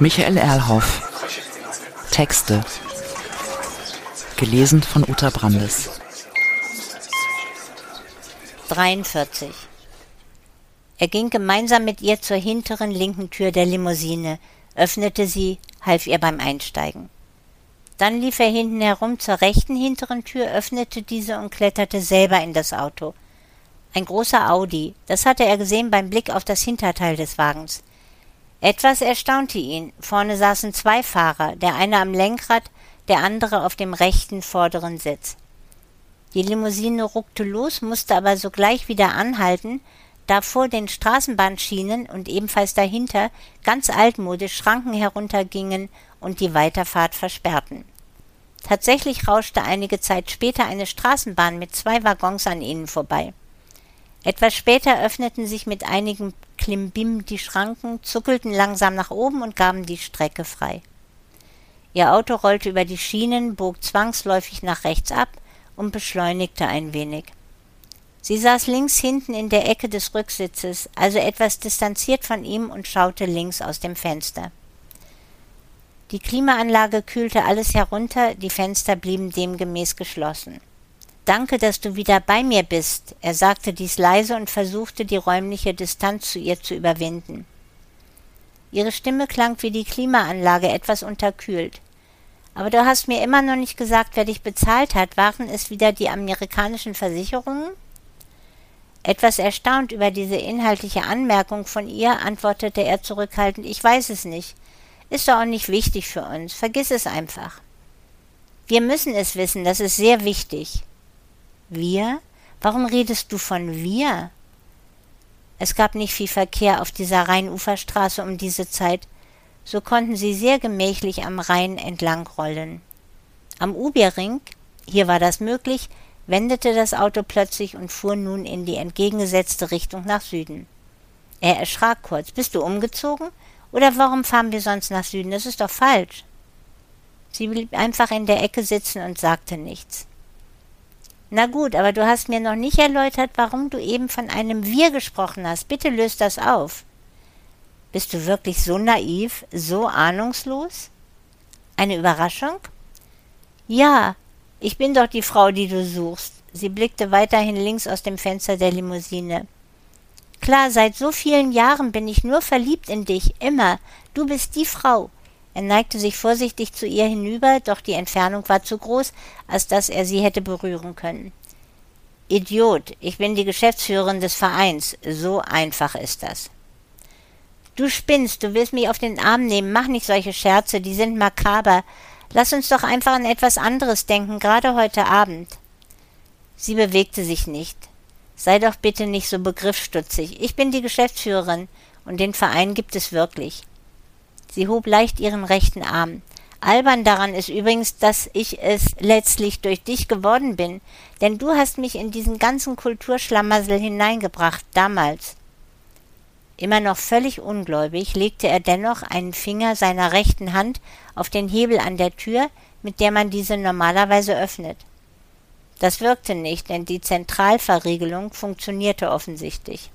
Michael Erlhoff. Texte. Gelesen von Uta Brandes. 43. Er ging gemeinsam mit ihr zur hinteren linken Tür der Limousine, öffnete sie, half ihr beim Einsteigen. Dann lief er hinten herum zur rechten hinteren Tür, öffnete diese und kletterte selber in das Auto. Ein großer Audi, das hatte er gesehen beim Blick auf das Hinterteil des Wagens. Etwas erstaunte ihn. Vorne saßen zwei Fahrer, der eine am Lenkrad, der andere auf dem rechten vorderen Sitz. Die Limousine ruckte los, musste aber sogleich wieder anhalten, da vor den Straßenbahnschienen und ebenfalls dahinter ganz altmodisch Schranken heruntergingen und die Weiterfahrt versperrten. Tatsächlich rauschte einige Zeit später eine Straßenbahn mit zwei Waggons an ihnen vorbei. Etwas später öffneten sich mit einigem Klimbim die Schranken, zuckelten langsam nach oben und gaben die Strecke frei. Ihr Auto rollte über die Schienen, bog zwangsläufig nach rechts ab und beschleunigte ein wenig. Sie saß links hinten in der Ecke des Rücksitzes, also etwas distanziert von ihm und schaute links aus dem Fenster. Die Klimaanlage kühlte alles herunter, die Fenster blieben demgemäß geschlossen. Danke, dass du wieder bei mir bist. Er sagte dies leise und versuchte, die räumliche Distanz zu ihr zu überwinden. Ihre Stimme klang wie die Klimaanlage etwas unterkühlt. Aber du hast mir immer noch nicht gesagt, wer dich bezahlt hat. Waren es wieder die amerikanischen Versicherungen? Etwas erstaunt über diese inhaltliche Anmerkung von ihr, antwortete er zurückhaltend, ich weiß es nicht. Ist doch auch nicht wichtig für uns. Vergiss es einfach. Wir müssen es wissen, das ist sehr wichtig. Wir? Warum redest du von wir? Es gab nicht viel Verkehr auf dieser Rheinuferstraße um diese Zeit, so konnten sie sehr gemächlich am Rhein entlang rollen. Am Ubierring, hier war das möglich, wendete das Auto plötzlich und fuhr nun in die entgegengesetzte Richtung nach Süden. Er erschrak kurz. Bist du umgezogen? Oder warum fahren wir sonst nach Süden? Das ist doch falsch. Sie blieb einfach in der Ecke sitzen und sagte nichts. Na gut, aber du hast mir noch nicht erläutert, warum du eben von einem Wir gesprochen hast. Bitte löst das auf. Bist du wirklich so naiv, so ahnungslos? Eine Überraschung? Ja, ich bin doch die Frau, die du suchst. Sie blickte weiterhin links aus dem Fenster der Limousine. Klar, seit so vielen Jahren bin ich nur verliebt in dich, immer. Du bist die Frau. Er neigte sich vorsichtig zu ihr hinüber, doch die Entfernung war zu groß, als dass er sie hätte berühren können. Idiot, ich bin die Geschäftsführerin des Vereins. So einfach ist das. Du spinnst, du willst mich auf den Arm nehmen, mach nicht solche Scherze, die sind makaber. Lass uns doch einfach an etwas anderes denken, gerade heute Abend. Sie bewegte sich nicht. Sei doch bitte nicht so begriffsstutzig. Ich bin die Geschäftsführerin und den Verein gibt es wirklich. Sie hob leicht ihren rechten Arm. Albern daran ist übrigens, dass ich es letztlich durch dich geworden bin, denn du hast mich in diesen ganzen Kulturschlamassel hineingebracht, damals. Immer noch völlig ungläubig legte er dennoch einen Finger seiner rechten Hand auf den Hebel an der Tür, mit der man diese normalerweise öffnet. Das wirkte nicht, denn die Zentralverriegelung funktionierte offensichtlich.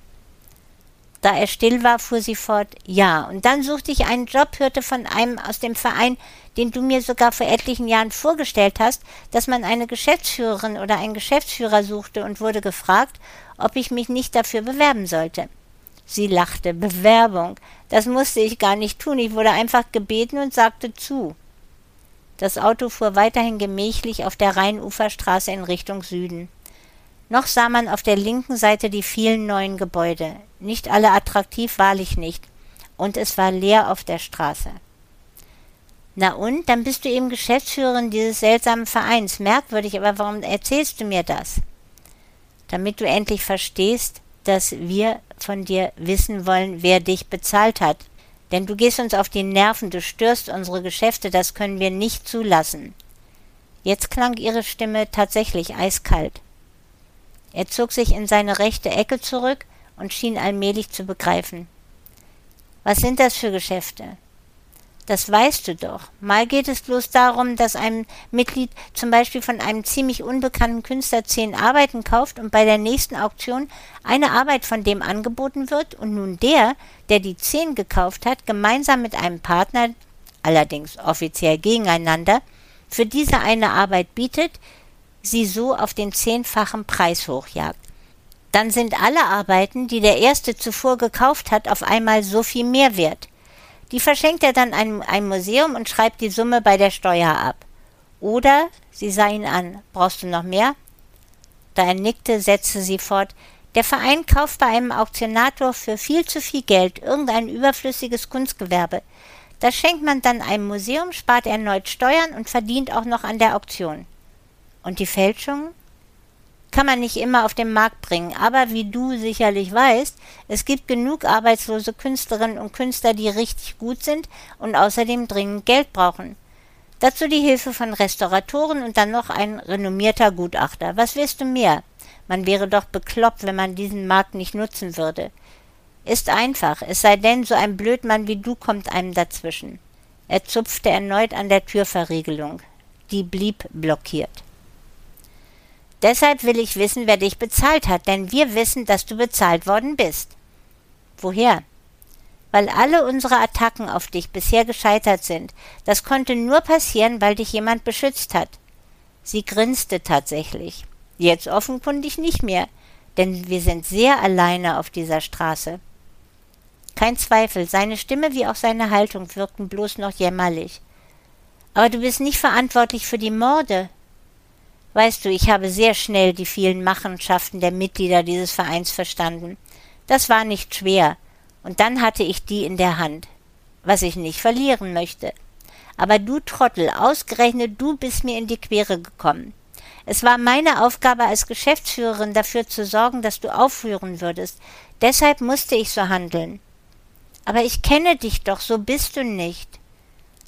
Da er still war, fuhr sie fort, ja, und dann suchte ich einen Job, hörte von einem aus dem Verein, den du mir sogar vor etlichen Jahren vorgestellt hast, dass man eine Geschäftsführerin oder einen Geschäftsführer suchte und wurde gefragt, ob ich mich nicht dafür bewerben sollte. Sie lachte. Bewerbung. Das musste ich gar nicht tun. Ich wurde einfach gebeten und sagte zu. Das Auto fuhr weiterhin gemächlich auf der Rheinuferstraße in Richtung Süden. Noch sah man auf der linken Seite die vielen neuen Gebäude. Nicht alle attraktiv, wahrlich nicht. Und es war leer auf der Straße. Na und, dann bist du eben Geschäftsführerin dieses seltsamen Vereins. Merkwürdig, aber warum erzählst du mir das? Damit du endlich verstehst, dass wir von dir wissen wollen, wer dich bezahlt hat. Denn du gehst uns auf die Nerven, du störst unsere Geschäfte, das können wir nicht zulassen. Jetzt klang ihre Stimme tatsächlich eiskalt. Er zog sich in seine rechte Ecke zurück und schien allmählich zu begreifen. Was sind das für Geschäfte? Das weißt du doch. Mal geht es bloß darum, dass ein Mitglied zum Beispiel von einem ziemlich unbekannten Künstler zehn Arbeiten kauft und bei der nächsten Auktion eine Arbeit von dem angeboten wird und nun der, der die zehn gekauft hat, gemeinsam mit einem Partner, allerdings offiziell gegeneinander, für diese eine Arbeit bietet, sie so auf den zehnfachen Preis hochjagt. Dann sind alle Arbeiten, die der erste zuvor gekauft hat, auf einmal so viel mehr wert. Die verschenkt er dann einem, einem Museum und schreibt die Summe bei der Steuer ab. Oder sie sah ihn an, brauchst du noch mehr? Da er nickte, setzte sie fort, der Verein kauft bei einem Auktionator für viel zu viel Geld irgendein überflüssiges Kunstgewerbe. Das schenkt man dann einem Museum, spart erneut Steuern und verdient auch noch an der Auktion. Und die Fälschungen? kann man nicht immer auf den Markt bringen. Aber wie du sicherlich weißt, es gibt genug arbeitslose Künstlerinnen und Künstler, die richtig gut sind und außerdem dringend Geld brauchen. Dazu die Hilfe von Restauratoren und dann noch ein renommierter Gutachter. Was willst du mehr? Man wäre doch bekloppt, wenn man diesen Markt nicht nutzen würde. Ist einfach, es sei denn, so ein Blödmann wie du kommt einem dazwischen. Er zupfte erneut an der Türverriegelung. Die blieb blockiert. Deshalb will ich wissen, wer dich bezahlt hat, denn wir wissen, dass du bezahlt worden bist. Woher? Weil alle unsere Attacken auf dich bisher gescheitert sind. Das konnte nur passieren, weil dich jemand beschützt hat. Sie grinste tatsächlich. Jetzt offenkundig nicht mehr, denn wir sind sehr alleine auf dieser Straße. Kein Zweifel, seine Stimme wie auch seine Haltung wirkten bloß noch jämmerlich. Aber du bist nicht verantwortlich für die Morde, Weißt du, ich habe sehr schnell die vielen Machenschaften der Mitglieder dieses Vereins verstanden. Das war nicht schwer, und dann hatte ich die in der Hand, was ich nicht verlieren möchte. Aber du Trottel, ausgerechnet du bist mir in die Quere gekommen. Es war meine Aufgabe als Geschäftsführerin dafür zu sorgen, dass du aufführen würdest. Deshalb musste ich so handeln. Aber ich kenne dich doch, so bist du nicht.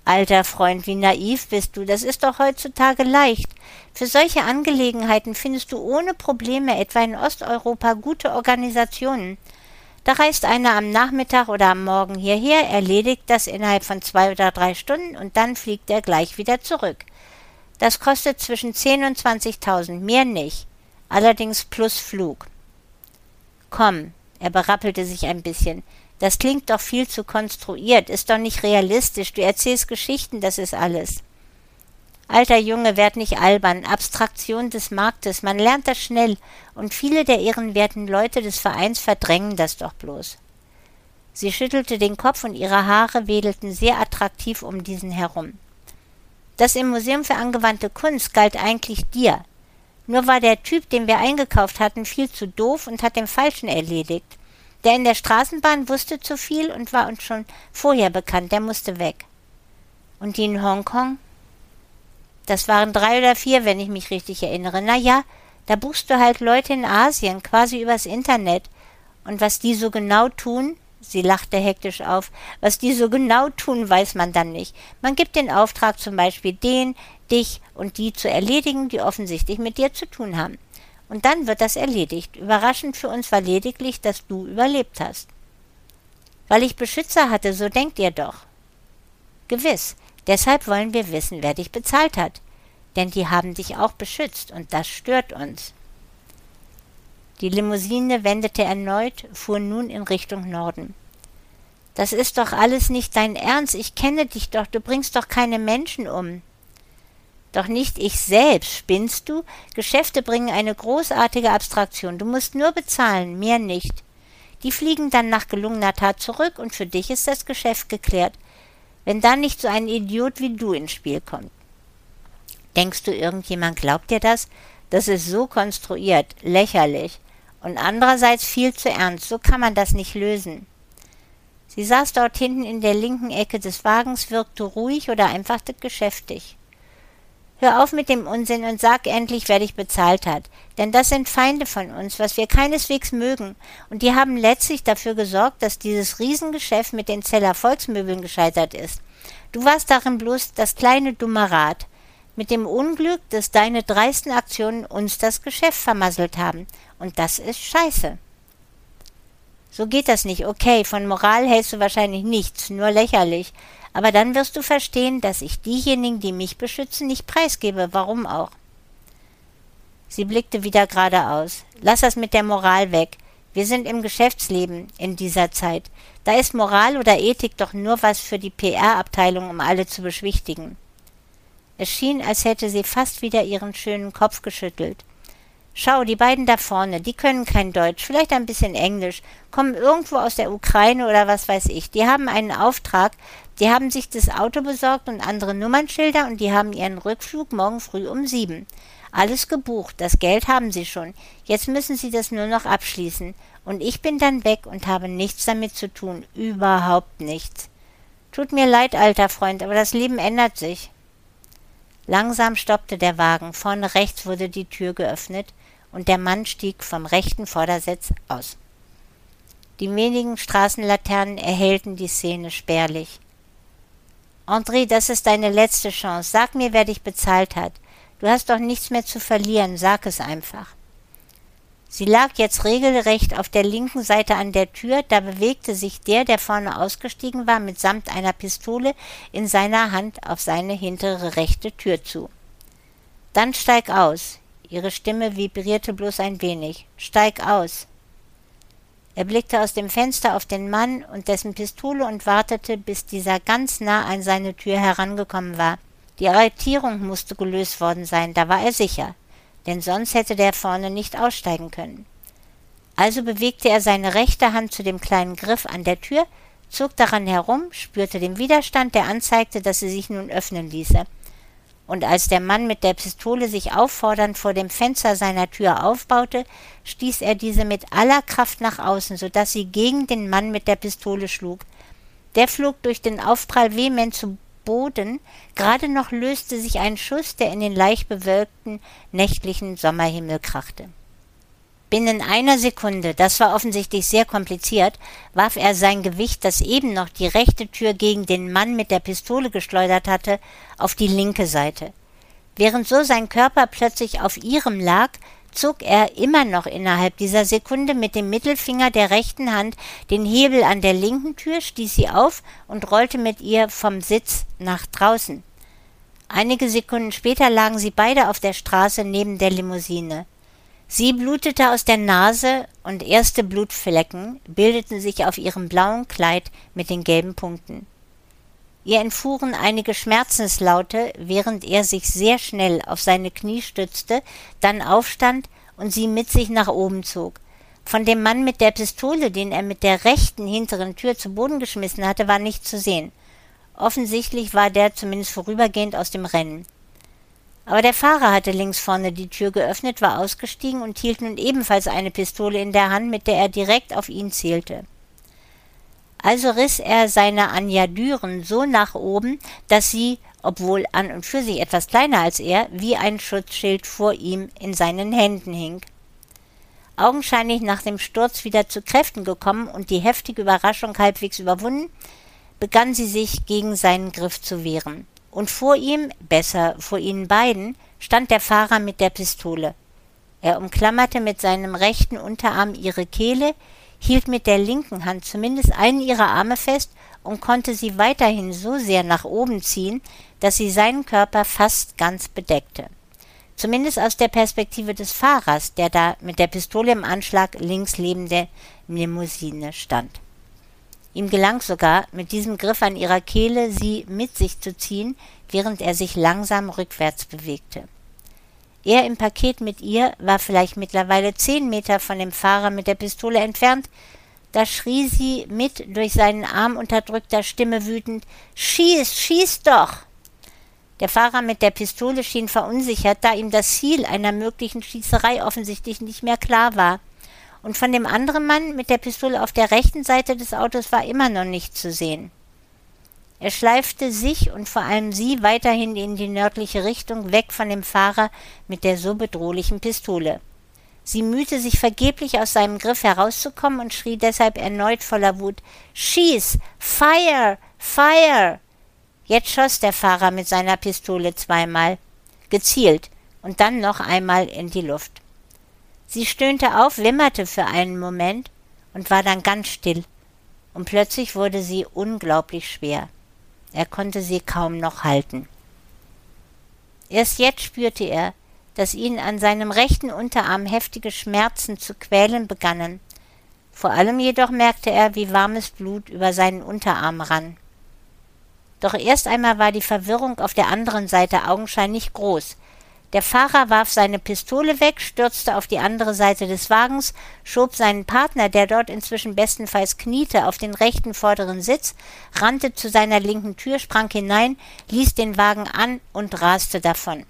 Alter Freund, wie naiv bist du, das ist doch heutzutage leicht. Für solche Angelegenheiten findest du ohne Probleme etwa in Osteuropa gute Organisationen. Da reist einer am Nachmittag oder am Morgen hierher, erledigt das innerhalb von zwei oder drei Stunden und dann fliegt er gleich wieder zurück. Das kostet zwischen zehn und zwanzigtausend, mehr nicht. Allerdings plus Flug. Komm, er berappelte sich ein bisschen. Das klingt doch viel zu konstruiert, ist doch nicht realistisch. Du erzählst Geschichten, das ist alles. Alter Junge, werd nicht albern. Abstraktion des Marktes. Man lernt das schnell. Und viele der ehrenwerten Leute des Vereins verdrängen das doch bloß. Sie schüttelte den Kopf und ihre Haare wedelten sehr attraktiv um diesen herum. Das im Museum für angewandte Kunst galt eigentlich dir. Nur war der Typ, den wir eingekauft hatten, viel zu doof und hat den Falschen erledigt. Der in der Straßenbahn wusste zu viel und war uns schon vorher bekannt, der musste weg. Und die in Hongkong? Das waren drei oder vier, wenn ich mich richtig erinnere. Na ja, da buchst du halt Leute in Asien, quasi übers Internet. Und was die so genau tun, sie lachte hektisch auf, was die so genau tun, weiß man dann nicht. Man gibt den Auftrag zum Beispiel den, dich und die zu erledigen, die offensichtlich mit dir zu tun haben. Und dann wird das erledigt. Überraschend für uns war lediglich, dass du überlebt hast. Weil ich Beschützer hatte, so denkt ihr doch. Gewiss. Deshalb wollen wir wissen, wer dich bezahlt hat. Denn die haben dich auch beschützt, und das stört uns. Die Limousine wendete erneut, fuhr nun in Richtung Norden. Das ist doch alles nicht dein Ernst. Ich kenne dich doch. Du bringst doch keine Menschen um. Doch nicht ich selbst, spinnst du? Geschäfte bringen eine großartige Abstraktion. Du musst nur bezahlen, mehr nicht. Die fliegen dann nach gelungener Tat zurück und für dich ist das Geschäft geklärt, wenn dann nicht so ein Idiot wie du ins Spiel kommt. Denkst du, irgendjemand glaubt dir das? Das ist so konstruiert, lächerlich und andererseits viel zu ernst. So kann man das nicht lösen. Sie saß dort hinten in der linken Ecke des Wagens, wirkte ruhig oder einfach geschäftig. Hör auf mit dem Unsinn und sag endlich, wer dich bezahlt hat. Denn das sind Feinde von uns, was wir keineswegs mögen. Und die haben letztlich dafür gesorgt, dass dieses Riesengeschäft mit den Zeller Volksmöbeln gescheitert ist. Du warst darin bloß das kleine dumme Rad. Mit dem Unglück, dass deine dreisten Aktionen uns das Geschäft vermasselt haben. Und das ist scheiße. So geht das nicht. Okay, von Moral hältst du wahrscheinlich nichts, nur lächerlich. Aber dann wirst du verstehen, dass ich diejenigen, die mich beschützen, nicht preisgebe. Warum auch? Sie blickte wieder geradeaus. Lass das mit der Moral weg. Wir sind im Geschäftsleben in dieser Zeit. Da ist Moral oder Ethik doch nur was für die PR-Abteilung, um alle zu beschwichtigen. Es schien, als hätte sie fast wieder ihren schönen Kopf geschüttelt. Schau, die beiden da vorne, die können kein Deutsch, vielleicht ein bisschen Englisch, kommen irgendwo aus der Ukraine oder was weiß ich. Die haben einen Auftrag, die haben sich das Auto besorgt und andere Nummernschilder und die haben ihren Rückflug morgen früh um sieben. Alles gebucht, das Geld haben sie schon. Jetzt müssen sie das nur noch abschließen. Und ich bin dann weg und habe nichts damit zu tun. Überhaupt nichts. Tut mir leid, alter Freund, aber das Leben ändert sich. Langsam stoppte der Wagen. Vorne rechts wurde die Tür geöffnet und der Mann stieg vom rechten Vordersitz aus. Die wenigen Straßenlaternen erhellten die Szene spärlich. André, das ist deine letzte Chance. Sag mir, wer dich bezahlt hat. Du hast doch nichts mehr zu verlieren, sag es einfach. Sie lag jetzt regelrecht auf der linken Seite an der Tür, da bewegte sich der, der vorne ausgestiegen war, mitsamt einer Pistole in seiner Hand auf seine hintere rechte Tür zu. Dann steig aus. Ihre Stimme vibrierte bloß ein wenig. Steig aus. Er blickte aus dem Fenster auf den Mann und dessen Pistole und wartete, bis dieser ganz nah an seine Tür herangekommen war. Die Arretierung musste gelöst worden sein, da war er sicher, denn sonst hätte der vorne nicht aussteigen können. Also bewegte er seine rechte Hand zu dem kleinen Griff an der Tür, zog daran herum, spürte den Widerstand, der anzeigte, dass sie sich nun öffnen ließe. Und als der Mann mit der Pistole sich auffordernd vor dem Fenster seiner Tür aufbaute, stieß er diese mit aller Kraft nach außen, so dass sie gegen den Mann mit der Pistole schlug. Der flog durch den Aufprall vehement zu Boden, gerade noch löste sich ein Schuss, der in den leicht bewölkten nächtlichen Sommerhimmel krachte. Binnen einer Sekunde, das war offensichtlich sehr kompliziert, warf er sein Gewicht, das eben noch die rechte Tür gegen den Mann mit der Pistole geschleudert hatte, auf die linke Seite. Während so sein Körper plötzlich auf ihrem lag, zog er immer noch innerhalb dieser Sekunde mit dem Mittelfinger der rechten Hand den Hebel an der linken Tür, stieß sie auf und rollte mit ihr vom Sitz nach draußen. Einige Sekunden später lagen sie beide auf der Straße neben der Limousine. Sie blutete aus der Nase und erste Blutflecken bildeten sich auf ihrem blauen Kleid mit den gelben Punkten. Ihr entfuhren einige Schmerzenslaute, während er sich sehr schnell auf seine Knie stützte, dann aufstand und sie mit sich nach oben zog. Von dem Mann mit der Pistole, den er mit der rechten hinteren Tür zu Boden geschmissen hatte, war nichts zu sehen. Offensichtlich war der zumindest vorübergehend aus dem Rennen. Aber der Fahrer hatte links vorne die Tür geöffnet, war ausgestiegen und hielt nun ebenfalls eine Pistole in der Hand, mit der er direkt auf ihn zielte. Also riss er seine Anyadüren so nach oben, dass sie, obwohl an und für sich etwas kleiner als er, wie ein Schutzschild vor ihm in seinen Händen hing. Augenscheinlich nach dem Sturz wieder zu Kräften gekommen und die heftige Überraschung halbwegs überwunden, begann sie sich gegen seinen Griff zu wehren. Und vor ihm, besser vor ihnen beiden, stand der Fahrer mit der Pistole. Er umklammerte mit seinem rechten Unterarm ihre Kehle, hielt mit der linken Hand zumindest einen ihrer Arme fest und konnte sie weiterhin so sehr nach oben ziehen, dass sie seinen Körper fast ganz bedeckte. Zumindest aus der Perspektive des Fahrers, der da mit der Pistole im Anschlag links neben der Limousine stand. Ihm gelang sogar, mit diesem Griff an ihrer Kehle sie mit sich zu ziehen, während er sich langsam rückwärts bewegte. Er im Paket mit ihr war vielleicht mittlerweile zehn Meter von dem Fahrer mit der Pistole entfernt, da schrie sie mit durch seinen Arm unterdrückter Stimme wütend Schieß, schieß doch. Der Fahrer mit der Pistole schien verunsichert, da ihm das Ziel einer möglichen Schießerei offensichtlich nicht mehr klar war. Und von dem anderen Mann mit der Pistole auf der rechten Seite des Autos war immer noch nichts zu sehen. Er schleifte sich und vor allem sie weiterhin in die nördliche Richtung, weg von dem Fahrer mit der so bedrohlichen Pistole. Sie mühte sich vergeblich aus seinem Griff herauszukommen und schrie deshalb erneut voller Wut Schieß. Fire. Fire. Jetzt schoss der Fahrer mit seiner Pistole zweimal, gezielt und dann noch einmal in die Luft. Sie stöhnte auf, wimmerte für einen Moment und war dann ganz still, und plötzlich wurde sie unglaublich schwer. Er konnte sie kaum noch halten. Erst jetzt spürte er, dass ihn an seinem rechten Unterarm heftige Schmerzen zu quälen begannen. Vor allem jedoch merkte er, wie warmes Blut über seinen Unterarm rann. Doch erst einmal war die Verwirrung auf der anderen Seite augenscheinlich groß. Der Fahrer warf seine Pistole weg, stürzte auf die andere Seite des Wagens, schob seinen Partner, der dort inzwischen bestenfalls kniete, auf den rechten vorderen Sitz, rannte zu seiner linken Tür, sprang hinein, ließ den Wagen an und raste davon.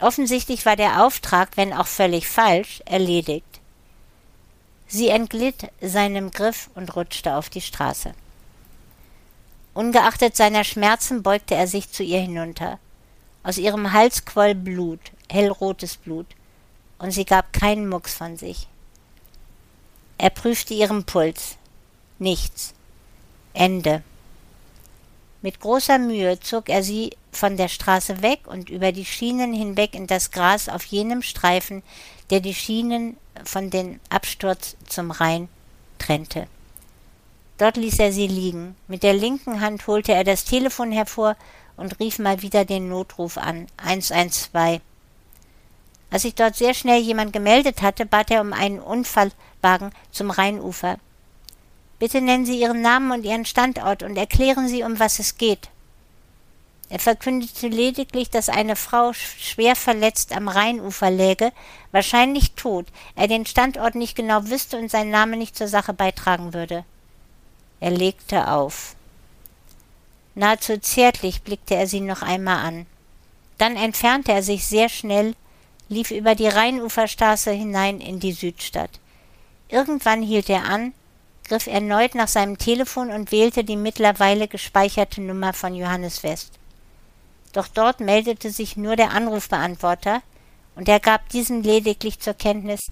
Offensichtlich war der Auftrag, wenn auch völlig falsch, erledigt. Sie entglitt seinem Griff und rutschte auf die Straße. Ungeachtet seiner Schmerzen beugte er sich zu ihr hinunter. Aus ihrem Hals quoll Blut, hellrotes Blut, und sie gab keinen Mucks von sich. Er prüfte ihren Puls. Nichts. Ende. Mit großer Mühe zog er sie von der Straße weg und über die Schienen hinweg in das Gras auf jenem Streifen, der die Schienen von dem Absturz zum Rhein trennte. Dort ließ er sie liegen. Mit der linken Hand holte er das Telefon hervor und rief mal wieder den Notruf an. 112. Als sich dort sehr schnell jemand gemeldet hatte, bat er um einen Unfallwagen zum Rheinufer. Bitte nennen Sie Ihren Namen und Ihren Standort und erklären Sie, um was es geht. Er verkündete lediglich, dass eine Frau schwer verletzt am Rheinufer läge, wahrscheinlich tot, er den Standort nicht genau wüsste und sein Name nicht zur Sache beitragen würde. Er legte auf. Nahezu zärtlich blickte er sie noch einmal an. Dann entfernte er sich sehr schnell, lief über die Rheinuferstraße hinein in die Südstadt. Irgendwann hielt er an, griff erneut nach seinem Telefon und wählte die mittlerweile gespeicherte Nummer von Johannes West. Doch dort meldete sich nur der Anrufbeantworter, und er gab diesen lediglich zur Kenntnis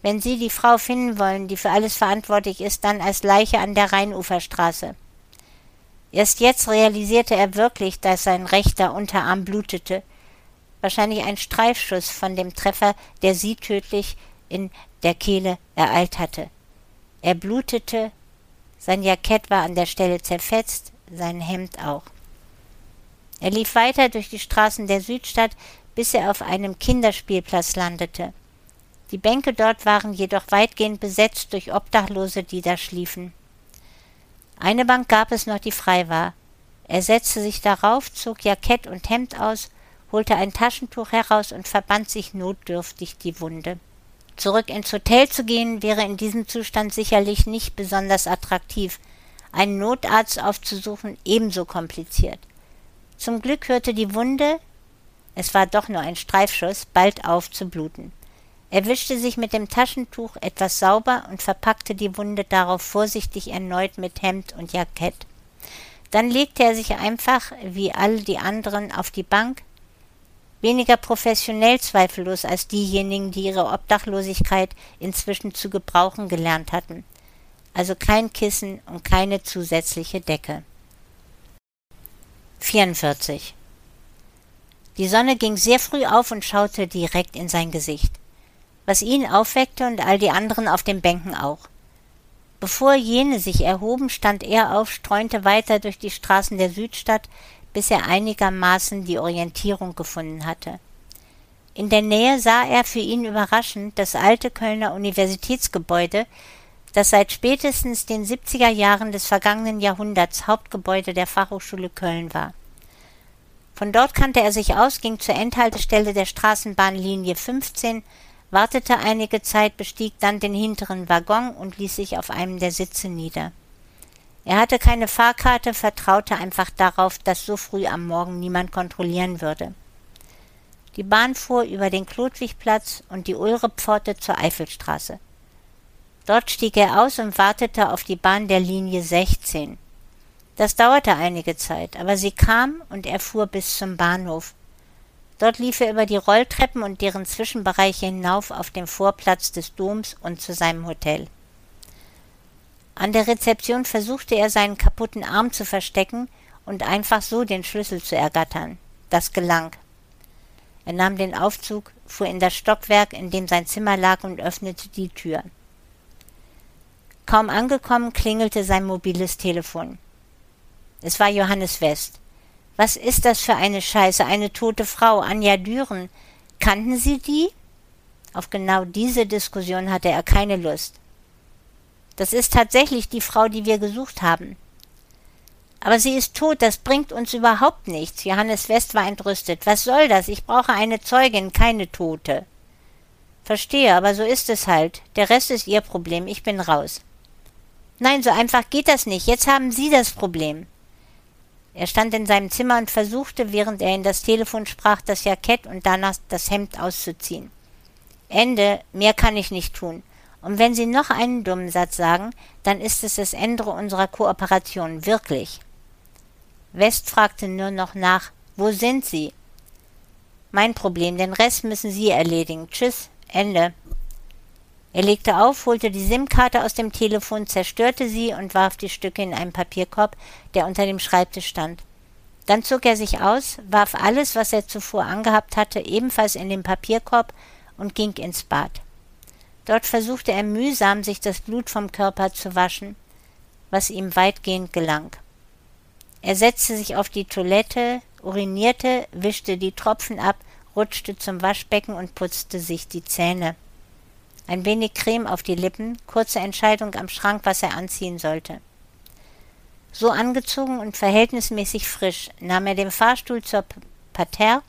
Wenn Sie die Frau finden wollen, die für alles verantwortlich ist, dann als Leiche an der Rheinuferstraße. Erst jetzt realisierte er wirklich, dass sein rechter Unterarm blutete, wahrscheinlich ein Streifschuss von dem Treffer, der sie tödlich in der Kehle ereilt hatte. Er blutete, sein Jackett war an der Stelle zerfetzt, sein Hemd auch. Er lief weiter durch die Straßen der Südstadt, bis er auf einem Kinderspielplatz landete. Die Bänke dort waren jedoch weitgehend besetzt durch Obdachlose, die da schliefen. Eine Bank gab es noch, die frei war. Er setzte sich darauf, zog Jackett und Hemd aus, holte ein Taschentuch heraus und verband sich notdürftig die Wunde. Zurück ins Hotel zu gehen wäre in diesem Zustand sicherlich nicht besonders attraktiv, einen Notarzt aufzusuchen ebenso kompliziert. Zum Glück hörte die Wunde, es war doch nur ein Streifschuss, bald auf zu bluten. Er wischte sich mit dem Taschentuch etwas sauber und verpackte die Wunde darauf vorsichtig erneut mit Hemd und Jackett. Dann legte er sich einfach, wie all die anderen, auf die Bank, weniger professionell zweifellos als diejenigen, die ihre Obdachlosigkeit inzwischen zu gebrauchen gelernt hatten. Also kein Kissen und keine zusätzliche Decke. 44. Die Sonne ging sehr früh auf und schaute direkt in sein Gesicht, was ihn aufweckte und all die anderen auf den Bänken auch. Bevor jene sich erhoben, stand er auf, streunte weiter durch die Straßen der Südstadt, bis er einigermaßen die Orientierung gefunden hatte. In der Nähe sah er für ihn überraschend das alte Kölner Universitätsgebäude, das seit spätestens den 70er Jahren des vergangenen Jahrhunderts Hauptgebäude der Fachhochschule Köln war. Von dort kannte er sich aus, ging zur Endhaltestelle der Straßenbahnlinie 15, wartete einige Zeit, bestieg dann den hinteren Waggon und ließ sich auf einem der Sitze nieder. Er hatte keine Fahrkarte, vertraute einfach darauf, dass so früh am Morgen niemand kontrollieren würde. Die Bahn fuhr über den Klodwigplatz und die Ulrepforte zur Eifelstraße. Dort stieg er aus und wartete auf die Bahn der Linie 16. Das dauerte einige Zeit, aber sie kam und er fuhr bis zum Bahnhof. Dort lief er über die Rolltreppen und deren Zwischenbereiche hinauf auf den Vorplatz des Doms und zu seinem Hotel. An der Rezeption versuchte er seinen kaputten Arm zu verstecken und einfach so den Schlüssel zu ergattern. Das gelang. Er nahm den Aufzug, fuhr in das Stockwerk, in dem sein Zimmer lag, und öffnete die Tür. Kaum angekommen, klingelte sein mobiles Telefon. Es war Johannes West. Was ist das für eine Scheiße, eine tote Frau, Anja Düren? Kannten Sie die? Auf genau diese Diskussion hatte er keine Lust. Das ist tatsächlich die Frau, die wir gesucht haben. Aber sie ist tot, das bringt uns überhaupt nichts. Johannes West war entrüstet. Was soll das? Ich brauche eine Zeugin, keine Tote. Verstehe, aber so ist es halt. Der Rest ist Ihr Problem, ich bin raus. Nein, so einfach geht das nicht. Jetzt haben Sie das Problem. Er stand in seinem Zimmer und versuchte, während er in das Telefon sprach, das Jackett und danach das Hemd auszuziehen. Ende, mehr kann ich nicht tun. Und wenn Sie noch einen dummen Satz sagen, dann ist es das Ende unserer Kooperation, wirklich. West fragte nur noch nach, wo sind Sie? Mein Problem, den Rest müssen Sie erledigen. Tschüss, Ende. Er legte auf, holte die SIM-Karte aus dem Telefon, zerstörte sie und warf die Stücke in einen Papierkorb, der unter dem Schreibtisch stand. Dann zog er sich aus, warf alles, was er zuvor angehabt hatte, ebenfalls in den Papierkorb und ging ins Bad. Dort versuchte er mühsam, sich das Blut vom Körper zu waschen, was ihm weitgehend gelang. Er setzte sich auf die Toilette, urinierte, wischte die Tropfen ab, rutschte zum Waschbecken und putzte sich die Zähne ein wenig Creme auf die Lippen, kurze Entscheidung am Schrank, was er anziehen sollte. So angezogen und verhältnismäßig frisch nahm er den Fahrstuhl zur Parterre,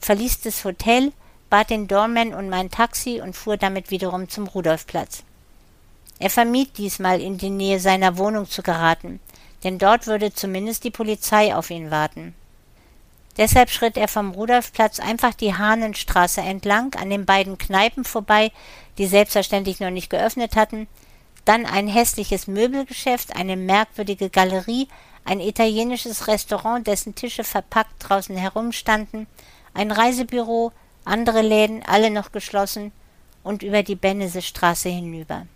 verließ das Hotel, bat den Doorman um mein Taxi und fuhr damit wiederum zum Rudolfplatz. Er vermied diesmal in die Nähe seiner Wohnung zu geraten, denn dort würde zumindest die Polizei auf ihn warten. Deshalb schritt er vom Rudolfplatz einfach die Hahnenstraße entlang, an den beiden Kneipen vorbei, die selbstverständlich noch nicht geöffnet hatten, dann ein hässliches Möbelgeschäft, eine merkwürdige Galerie, ein italienisches Restaurant, dessen Tische verpackt draußen herumstanden, ein Reisebüro, andere Läden, alle noch geschlossen, und über die Bennesestraße hinüber.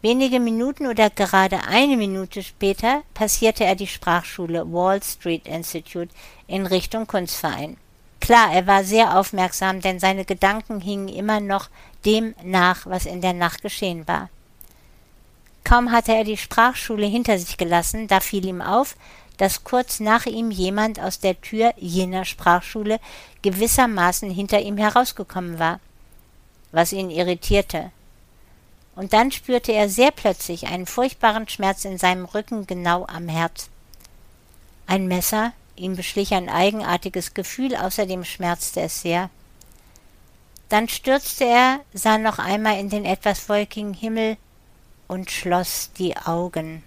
Wenige Minuten oder gerade eine Minute später passierte er die Sprachschule Wall Street Institute in Richtung Kunstverein. Klar, er war sehr aufmerksam, denn seine Gedanken hingen immer noch dem nach, was in der Nacht geschehen war. Kaum hatte er die Sprachschule hinter sich gelassen, da fiel ihm auf, dass kurz nach ihm jemand aus der Tür jener Sprachschule gewissermaßen hinter ihm herausgekommen war, was ihn irritierte und dann spürte er sehr plötzlich einen furchtbaren Schmerz in seinem Rücken genau am Herz. Ein Messer, ihn beschlich ein eigenartiges Gefühl, außerdem schmerzte es sehr. Dann stürzte er, sah noch einmal in den etwas wolkigen Himmel und schloss die Augen.